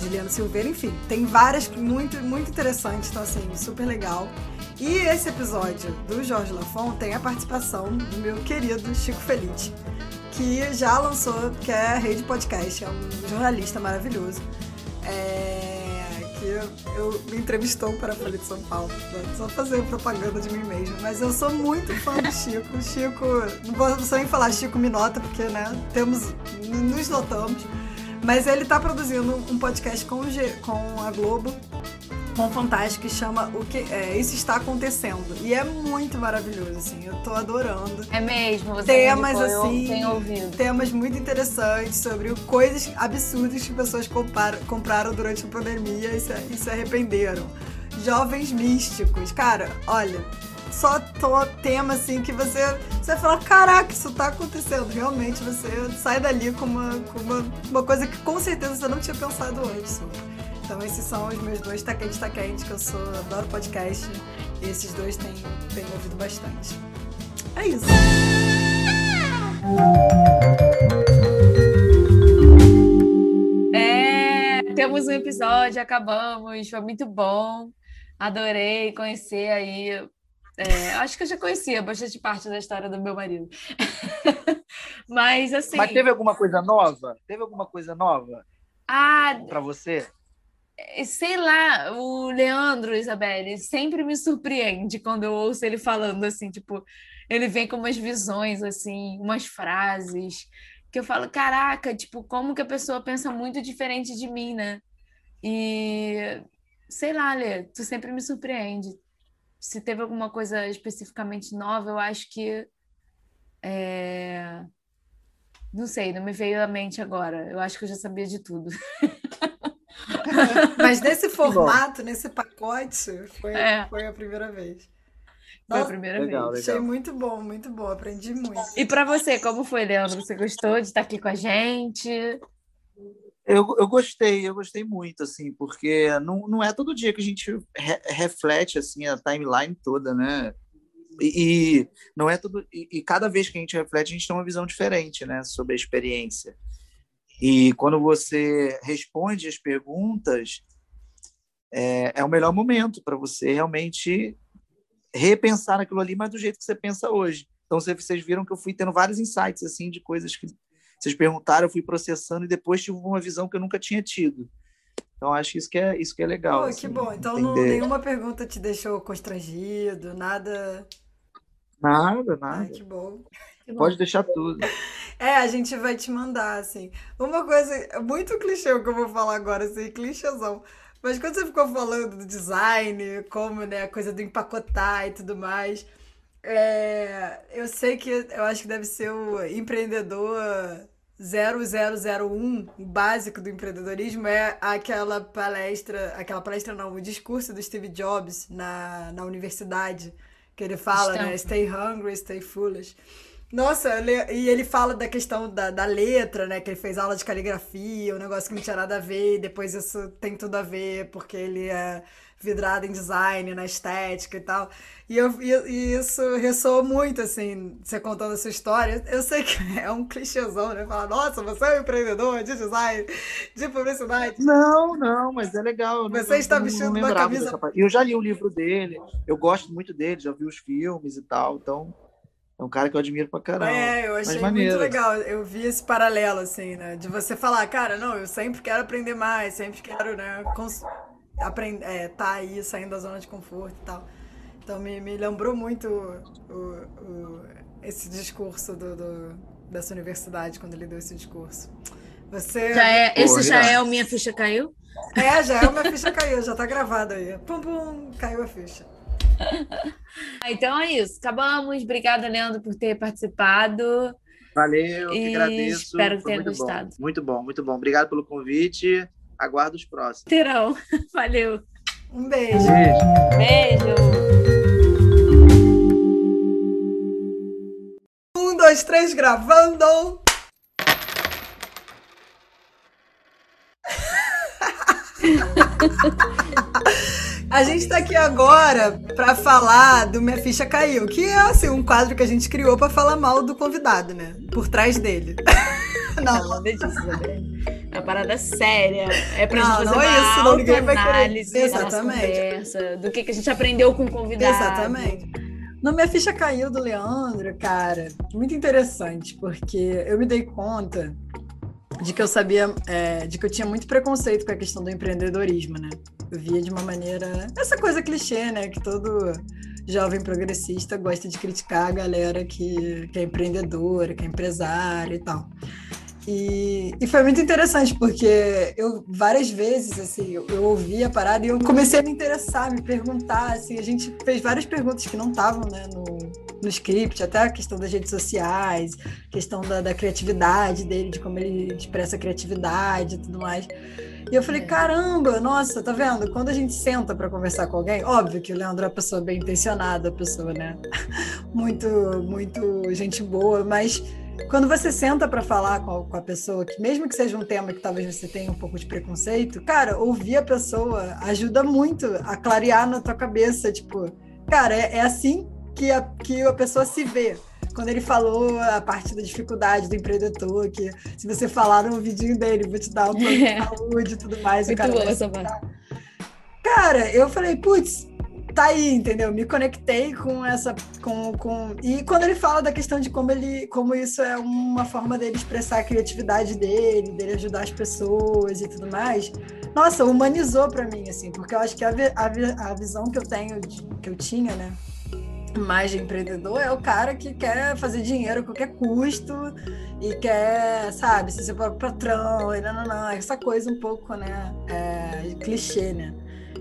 Juliano Silveira, enfim, tem várias muito, muito interessantes, então assim, super legal. E esse episódio do Jorge Lafon tem a participação do meu querido Chico Felice que já lançou, que é a Rede Podcast, é um jornalista maravilhoso. É, que eu, eu, me entrevistou para a Folha de São Paulo. Só fazer propaganda de mim mesmo. Mas eu sou muito fã do Chico. Chico, não posso nem falar Chico me nota, porque né, temos, nos notamos. Mas ele está produzindo um podcast com, com a Globo com Fantástico que chama o que é, Isso Está Acontecendo. E é muito maravilhoso, assim, eu tô adorando. É mesmo, você temas assim, ouvido. temas muito interessantes sobre coisas absurdas que pessoas compraram, compraram durante a pandemia e se, e se arrependeram. Jovens místicos. Cara, olha, só tô tema assim que você, você fala, caraca, isso tá acontecendo. Realmente você sai dali com uma, com uma, uma coisa que com certeza você não tinha pensado antes. Então esses são os meus dois Tá Quente, Tá Quente, que eu sou, adoro podcast. E esses dois têm, têm ouvido bastante. É isso. É, temos um episódio, acabamos, foi muito bom. Adorei conhecer aí. É, acho que eu já conhecia bastante parte da história do meu marido. Mas assim. Mas teve alguma coisa nova? Teve alguma coisa nova? Ah, para você? É, sei lá, o Leandro, Isabelle, sempre me surpreende quando eu ouço ele falando assim, tipo, ele vem com umas visões, assim, umas frases, que eu falo, caraca, tipo, como que a pessoa pensa muito diferente de mim, né? E sei lá, Lê, tu sempre me surpreende. Se teve alguma coisa especificamente nova, eu acho que. É... Não sei, não me veio à mente agora. Eu acho que eu já sabia de tudo. Mas nesse formato, nesse pacote, foi, é. foi a primeira vez. Foi a primeira legal, vez. Legal. Achei muito bom, muito bom. Aprendi muito. E para você, como foi, Leandro? Você gostou de estar aqui com a gente? Eu, eu gostei, eu gostei muito, assim, porque não, não é todo dia que a gente re, reflete, assim, a timeline toda, né? E, e não é tudo e, e, cada vez que a gente reflete a gente tem uma visão diferente né sobre a experiência e quando você responde as perguntas, é, é o melhor momento para você realmente repensar naquilo ali, mas do jeito que você pensa hoje. Então, vocês viram que eu fui tendo vários insights assim de coisas que vocês perguntaram, eu fui processando e depois tive uma visão que eu nunca tinha tido. Então, acho que isso que é, isso que é legal. Pô, assim, que bom. Então, não, nenhuma pergunta te deixou constrangido, nada. Nada, nada. Ai, que bom. Pode deixar tudo. É, a gente vai te mandar, assim. Uma coisa, muito clichê o que eu vou falar agora, assim, clichêzão. Mas quando você ficou falando do design, como, né, a coisa do empacotar e tudo mais, É, eu sei que eu acho que deve ser o empreendedor 0001, o básico do empreendedorismo, é aquela palestra, aquela palestra não, o discurso do Steve Jobs na, na universidade, que ele fala, Estão. né? Stay hungry, stay foolish. Nossa, e ele fala da questão da, da letra, né? Que ele fez aula de caligrafia, um negócio que não tinha nada a ver, e depois isso tem tudo a ver, porque ele é vidrado em design, na estética e tal. E, eu, e, isso ressoou muito, assim, você contando essa história. Eu sei que é um clichêzão, né? Falar, nossa, você é um empreendedor de design, de publicidade. Não, não, mas é legal. Você está vestindo uma camisa. Eu já li o livro dele, eu gosto muito dele, já vi os filmes e tal, então. É um cara que eu admiro pra caramba. É, eu achei muito legal. Eu vi esse paralelo, assim, né? De você falar, cara, não, eu sempre quero aprender mais, sempre quero, né, cons... aprender, é, tá aí, saindo da zona de conforto e tal. Então me, me lembrou muito o, o, esse discurso do, do, dessa universidade, quando ele deu esse discurso. Você... Já é, esse já é o Minha Ficha Caiu? É, já é o Minha Ficha Caiu, já tá gravado aí. Pum, pum, caiu a ficha. Então é isso. Acabamos. Obrigada, Leandro, por ter participado. Valeu, que agradeço. Espero que tenha gostado. Bom. Muito bom, muito bom. Obrigado pelo convite. Aguardo os próximos. Terão. Valeu. Um beijo. Beijo. Beijo. Um, dois, três, gravando. A gente está aqui agora para falar do Minha Ficha Caiu, que é assim, um quadro que a gente criou para falar mal do convidado, né? Por trás dele. Não, não é disso, É uma parada séria. É pra não, gente fazer não é isso, não, ninguém vai querer. Exatamente. Conversa, do que, que a gente aprendeu com o convidado. Exatamente. No Minha Ficha Caiu do Leandro, cara, muito interessante, porque eu me dei conta de que eu sabia, é, de que eu tinha muito preconceito com a questão do empreendedorismo, né? Via de uma maneira. Essa coisa clichê, né? Que todo jovem progressista gosta de criticar a galera que, que é empreendedora, que é empresária e tal. E, e, foi muito interessante, porque eu várias vezes, assim, eu, eu ouvi a parada e eu comecei a me interessar, me perguntar, assim, a gente fez várias perguntas que não estavam, né, no, no script, até a questão das redes sociais, questão da, da criatividade dele, de como ele expressa a criatividade e tudo mais. E eu falei, caramba, nossa, tá vendo? Quando a gente senta para conversar com alguém, óbvio que o Leandro é uma pessoa bem intencionada, pessoa, né? muito, muito gente boa, mas quando você senta para falar com a, com a, pessoa, que mesmo que seja um tema que talvez você tenha um pouco de preconceito, cara, ouvir a pessoa ajuda muito a clarear na tua cabeça, tipo, cara, é, é assim que a, que a pessoa se vê. Quando ele falou a parte da dificuldade do empreendedor, que se você falar no vidinho dele, vou te dar um plano de saúde e tudo mais. Muito o cara bom. Cara, eu falei, putz, tá aí, entendeu? Me conectei com essa. Com, com... E quando ele fala da questão de como ele. como isso é uma forma dele expressar a criatividade dele, dele ajudar as pessoas e tudo mais. Nossa, humanizou para mim, assim, porque eu acho que a, a, a visão que eu tenho, de, que eu tinha, né? mais de empreendedor é o cara que quer fazer dinheiro a qualquer custo e quer, sabe, ser seu próprio patrão, e não, não, não, essa coisa um pouco, né, é, clichê, né?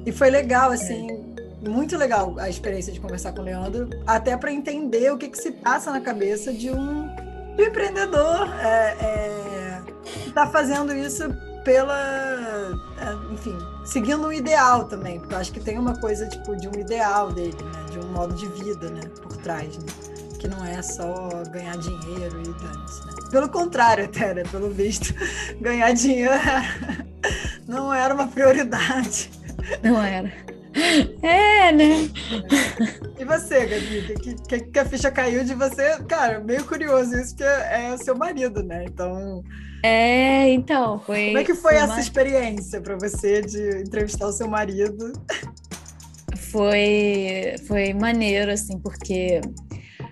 E foi legal, assim, muito legal a experiência de conversar com o Leandro, até para entender o que, que se passa na cabeça de um, de empreendedor é, é, que está fazendo isso pela, é, enfim, seguindo um ideal também, porque eu acho que tem uma coisa tipo de um ideal dele, né? De um modo de vida, né? Por trás, né? Que não é só ganhar dinheiro e dane-se, né? Pelo contrário, até, né? Pelo visto, ganhar dinheiro não era uma prioridade. Não era. É, né? E você, Gabi? Que, que, que, a ficha caiu de você? Cara, meio curioso isso, que é, é o seu marido, né? Então, é, então, foi. Como é que foi, foi essa uma... experiência para você de entrevistar o seu marido? Foi, foi maneiro, assim, porque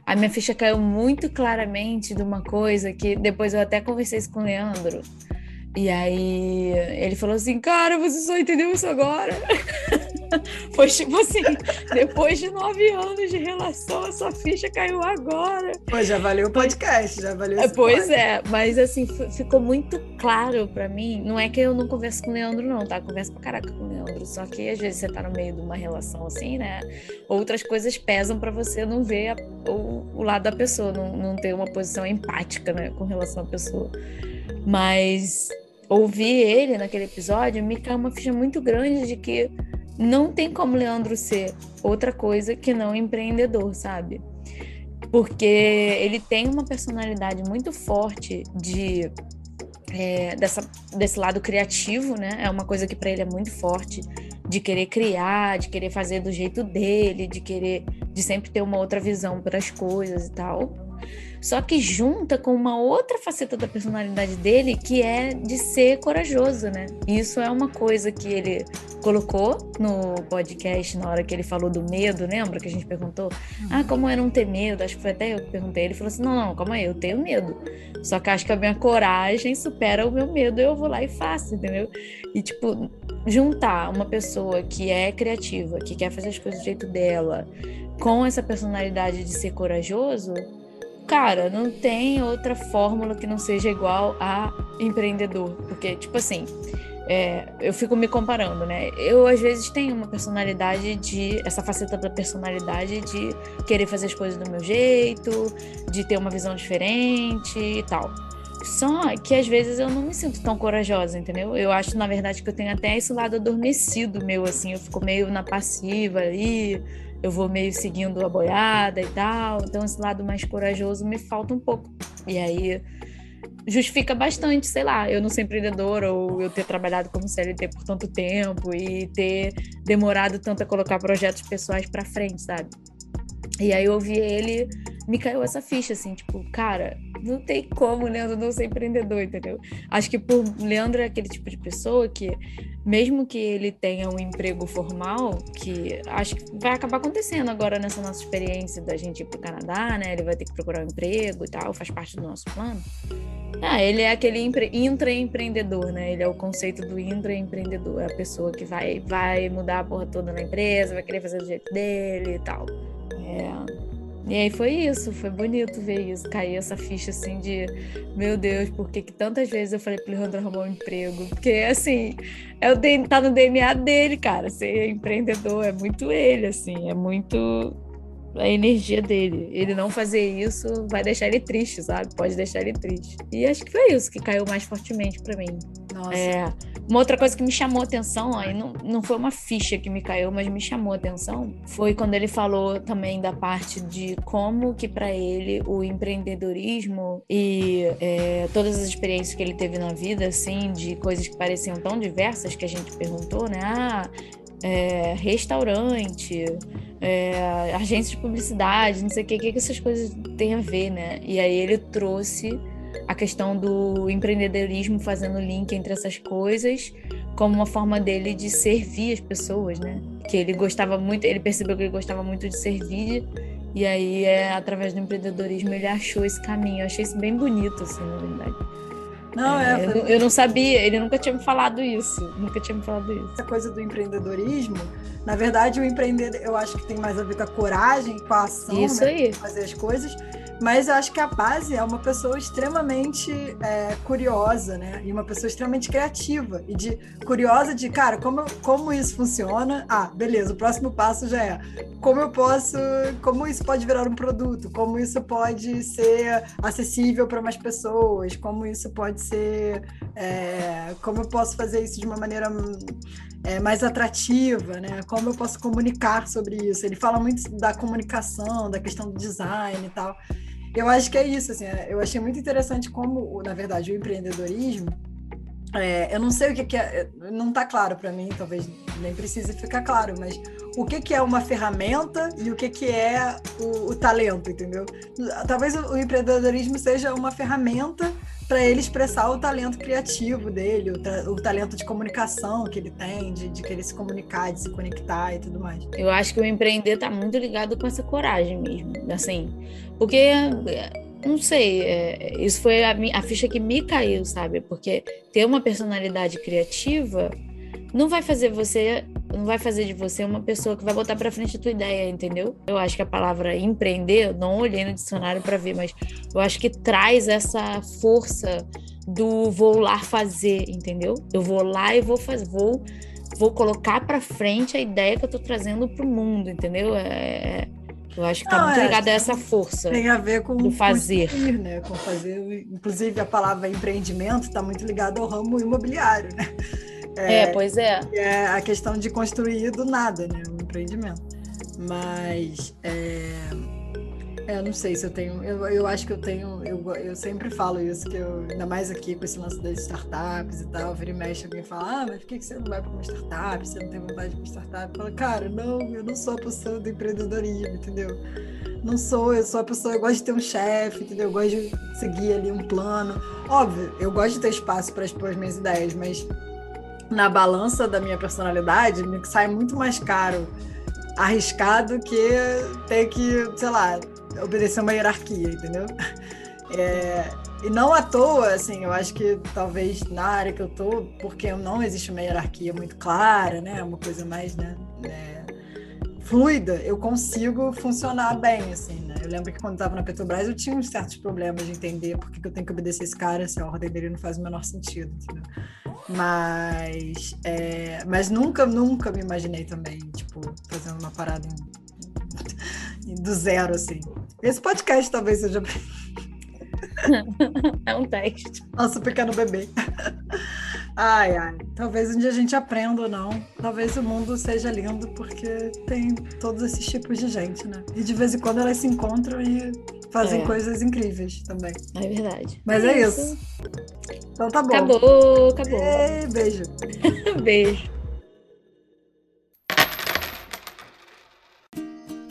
a minha ficha caiu muito claramente de uma coisa que depois eu até conversei isso com o Leandro. E aí ele falou assim: Cara, você só entendeu isso agora. Foi tipo assim, depois de nove anos de relação, a sua ficha caiu agora. Pô, já valeu o podcast, já valeu esse Pois podcast. é, mas assim, ficou muito claro para mim. Não é que eu não converso com o Leandro, não, tá? converso pra caraca com o Leandro. Só que às vezes você tá no meio de uma relação assim, né? Outras coisas pesam para você não ver a, o, o, lado da pessoa, não, não ter uma posição empática, né, com relação à pessoa. Mas ouvir ele naquele episódio me caiu uma ficha muito grande de que não tem como Leandro ser outra coisa que não empreendedor, sabe? Porque ele tem uma personalidade muito forte de é, dessa, desse lado criativo, né? É uma coisa que para ele é muito forte, de querer criar, de querer fazer do jeito dele, de querer, de sempre ter uma outra visão para as coisas e tal só que junta com uma outra faceta da personalidade dele, que é de ser corajoso, né? Isso é uma coisa que ele colocou no podcast na hora que ele falou do medo, lembra que a gente perguntou? Uhum. Ah, como é não ter medo? Acho que foi até eu que perguntei. Ele falou assim: não, não, calma aí, eu tenho medo. Só que acho que a minha coragem supera o meu medo, eu vou lá e faço, entendeu? E, tipo, juntar uma pessoa que é criativa, que quer fazer as coisas do jeito dela, com essa personalidade de ser corajoso cara, não tem outra fórmula que não seja igual a empreendedor. Porque, tipo assim, é, eu fico me comparando, né? Eu, às vezes, tenho uma personalidade de. essa faceta da personalidade de querer fazer as coisas do meu jeito, de ter uma visão diferente e tal. Só que às vezes eu não me sinto tão corajosa, entendeu? Eu acho, na verdade, que eu tenho até esse lado adormecido meu, assim, eu fico meio na passiva ali eu vou meio seguindo a boiada e tal. Então, esse lado mais corajoso me falta um pouco. E aí justifica bastante, sei lá, eu não ser empreendedora ou eu ter trabalhado como CLT por tanto tempo e ter demorado tanto a colocar projetos pessoais para frente, sabe? E aí eu ouvi ele, me caiu essa ficha, assim, tipo, cara, não tem como Leandro não ser empreendedor, entendeu? Acho que por Leandro é aquele tipo de pessoa que, mesmo que ele tenha um emprego formal, que acho que vai acabar acontecendo agora nessa nossa experiência da gente ir pro Canadá, né? Ele vai ter que procurar um emprego e tal, faz parte do nosso plano. Ah, ele é aquele intraempreendedor, né? Ele é o conceito do intraempreendedor. É a pessoa que vai, vai mudar a porra toda na empresa, vai querer fazer do jeito dele e tal. É. E aí foi isso, foi bonito ver isso, cair essa ficha assim de meu Deus, por que, que tantas vezes eu falei pro Leandro arrumar um emprego? Porque assim, é o tá no DNA dele, cara. Ser empreendedor é muito ele, assim, é muito a energia dele. Ele não fazer isso vai deixar ele triste, sabe? Pode deixar ele triste. E acho que foi isso que caiu mais fortemente para mim. Nossa. É, uma outra coisa que me chamou atenção, aí não, não foi uma ficha que me caiu, mas me chamou atenção, foi quando ele falou também da parte de como que para ele o empreendedorismo e é, todas as experiências que ele teve na vida, assim, de coisas que pareciam tão diversas que a gente perguntou, né? Ah, é, restaurante, é, agência de publicidade, não sei o que, que essas coisas têm a ver, né? E aí ele trouxe a questão do empreendedorismo fazendo link entre essas coisas como uma forma dele de servir as pessoas, né? Que ele gostava muito, ele percebeu que ele gostava muito de servir e aí é através do empreendedorismo ele achou esse caminho. Eu achei isso bem bonito, assim, na verdade. Não, é, é eu, eu, não sabia, ele nunca tinha me falado isso, nunca tinha me falado isso. Essa coisa do empreendedorismo, na verdade, o empreender, eu acho que tem mais a ver com a coragem, com a ação, isso né, aí. fazer as coisas. Mas eu acho que a base é uma pessoa extremamente é, curiosa, né? E uma pessoa extremamente criativa. E de curiosa de, cara, como, como isso funciona? Ah, beleza, o próximo passo já é como eu posso, como isso pode virar um produto, como isso pode ser acessível para mais pessoas, como isso pode ser, é, como eu posso fazer isso de uma maneira é, mais atrativa, né? Como eu posso comunicar sobre isso? Ele fala muito da comunicação, da questão do design e tal. Eu acho que é isso, assim, é, eu achei muito interessante como, na verdade, o empreendedorismo, é, eu não sei o que, que é, não está claro para mim, talvez nem precise ficar claro, mas o que, que é uma ferramenta e o que, que é o, o talento, entendeu? Talvez o, o empreendedorismo seja uma ferramenta para ele expressar o talento criativo dele, o, o, talento de comunicação que ele tem, de, de, querer se comunicar, de se conectar e tudo mais. Eu acho que o empreender está muito ligado com essa coragem mesmo, assim, porque não sei, é, isso foi a, a, ficha que me caiu, sabe? Porque ter uma personalidade criativa não vai fazer você, não vai fazer de você uma pessoa que vai botar para frente a tua ideia, entendeu? Eu acho que a palavra empreender, não olhei no dicionário para ver, mas eu acho que traz essa força do vou lá fazer, entendeu? Eu vou lá e vou fazer, vou vou colocar para frente a ideia que eu tô trazendo pro mundo, entendeu? É, eu acho que tá muito é, ligado a essa força. Tem a ver com do fazer. Com, né? com fazer. Inclusive, a palavra empreendimento está muito ligada ao ramo imobiliário, né? É, é pois é. É a questão de construir do nada, né? O empreendimento. Mas. É é, eu não sei se eu tenho. Eu, eu acho que eu tenho. Eu, eu sempre falo isso, que eu, ainda mais aqui com esse lance das startups e tal, vira e mexe, alguém fala, ah, mas por que você não vai para uma startup? Você não tem vontade de uma startup? Fala, cara, não, eu não sou a pessoa do empreendedorismo, entendeu? Não sou, eu sou a pessoa, eu gosto de ter um chefe, entendeu? Eu gosto de seguir ali um plano. Óbvio, eu gosto de ter espaço para expor as minhas ideias, mas na balança da minha personalidade, me sai muito mais caro arriscado que ter que, sei lá, obedecer uma hierarquia, entendeu? É, e não à toa, assim, eu acho que talvez na área que eu tô, porque não existe uma hierarquia muito clara, né? Uma coisa mais, né? É, fluida, eu consigo funcionar bem, assim? Eu lembro que quando eu estava na Petrobras eu tinha uns certos problemas de entender por que, eu tenho que obedecer esse cara se a ordem dele não faz o menor sentido, entendeu? Mas, é, mas nunca, nunca me imaginei também, tipo, fazendo uma parada em, do zero, assim. Esse podcast talvez seja. é um teste. Nosso pequeno bebê. Ai, ai. Talvez um dia a gente aprenda ou não. Talvez o mundo seja lindo porque tem todos esses tipos de gente, né? E de vez em quando elas se encontram e fazem é. coisas incríveis também. É verdade. Mas é, é isso. isso. Então tá bom. Acabou, acabou. Ei, beijo. beijo.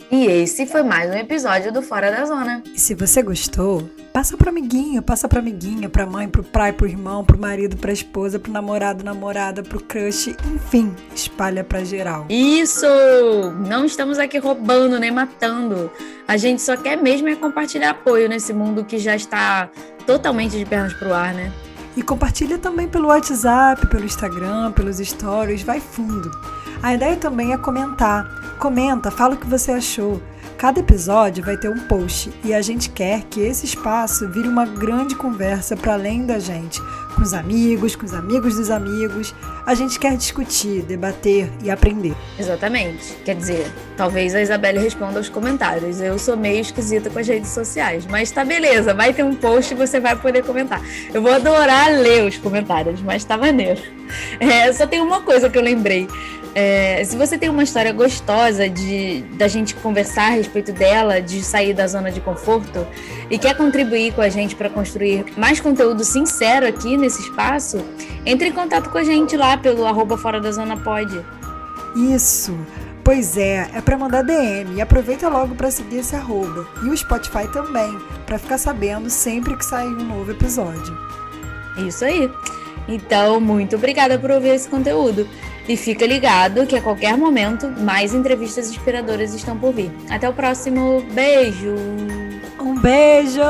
E esse foi mais um episódio do Fora da Zona. E se você gostou, passa pro amiguinho, passa pra amiguinha, pra mãe, pro pai, pro irmão, pro marido, pra esposa, pro namorado, namorada, pro crush, enfim, espalha pra geral. Isso! Não estamos aqui roubando nem matando. A gente só quer mesmo é compartilhar apoio nesse mundo que já está totalmente de pernas pro ar, né? E compartilha também pelo WhatsApp, pelo Instagram, pelos stories, vai fundo. A ideia também é comentar. Comenta, fala o que você achou. Cada episódio vai ter um post e a gente quer que esse espaço vire uma grande conversa para além da gente, com os amigos, com os amigos dos amigos. A gente quer discutir, debater e aprender. Exatamente. Quer dizer, talvez a Isabelle responda aos comentários. Eu sou meio esquisita com as redes sociais, mas tá beleza, vai ter um post e você vai poder comentar. Eu vou adorar ler os comentários, mas tá maneiro. É, só tem uma coisa que eu lembrei. É, se você tem uma história gostosa de da gente conversar a respeito dela, de sair da zona de conforto e quer contribuir com a gente para construir mais conteúdo sincero aqui nesse espaço, entre em contato com a gente lá pelo arroba fora da zona pode. Isso. Pois é, é para mandar DM e aproveita logo para seguir esse arroba. E o Spotify também, para ficar sabendo sempre que sair um novo episódio. Isso aí. Então, muito obrigada por ouvir esse conteúdo. E fica ligado que a qualquer momento mais entrevistas inspiradoras estão por vir. Até o próximo. Beijo! Um beijo!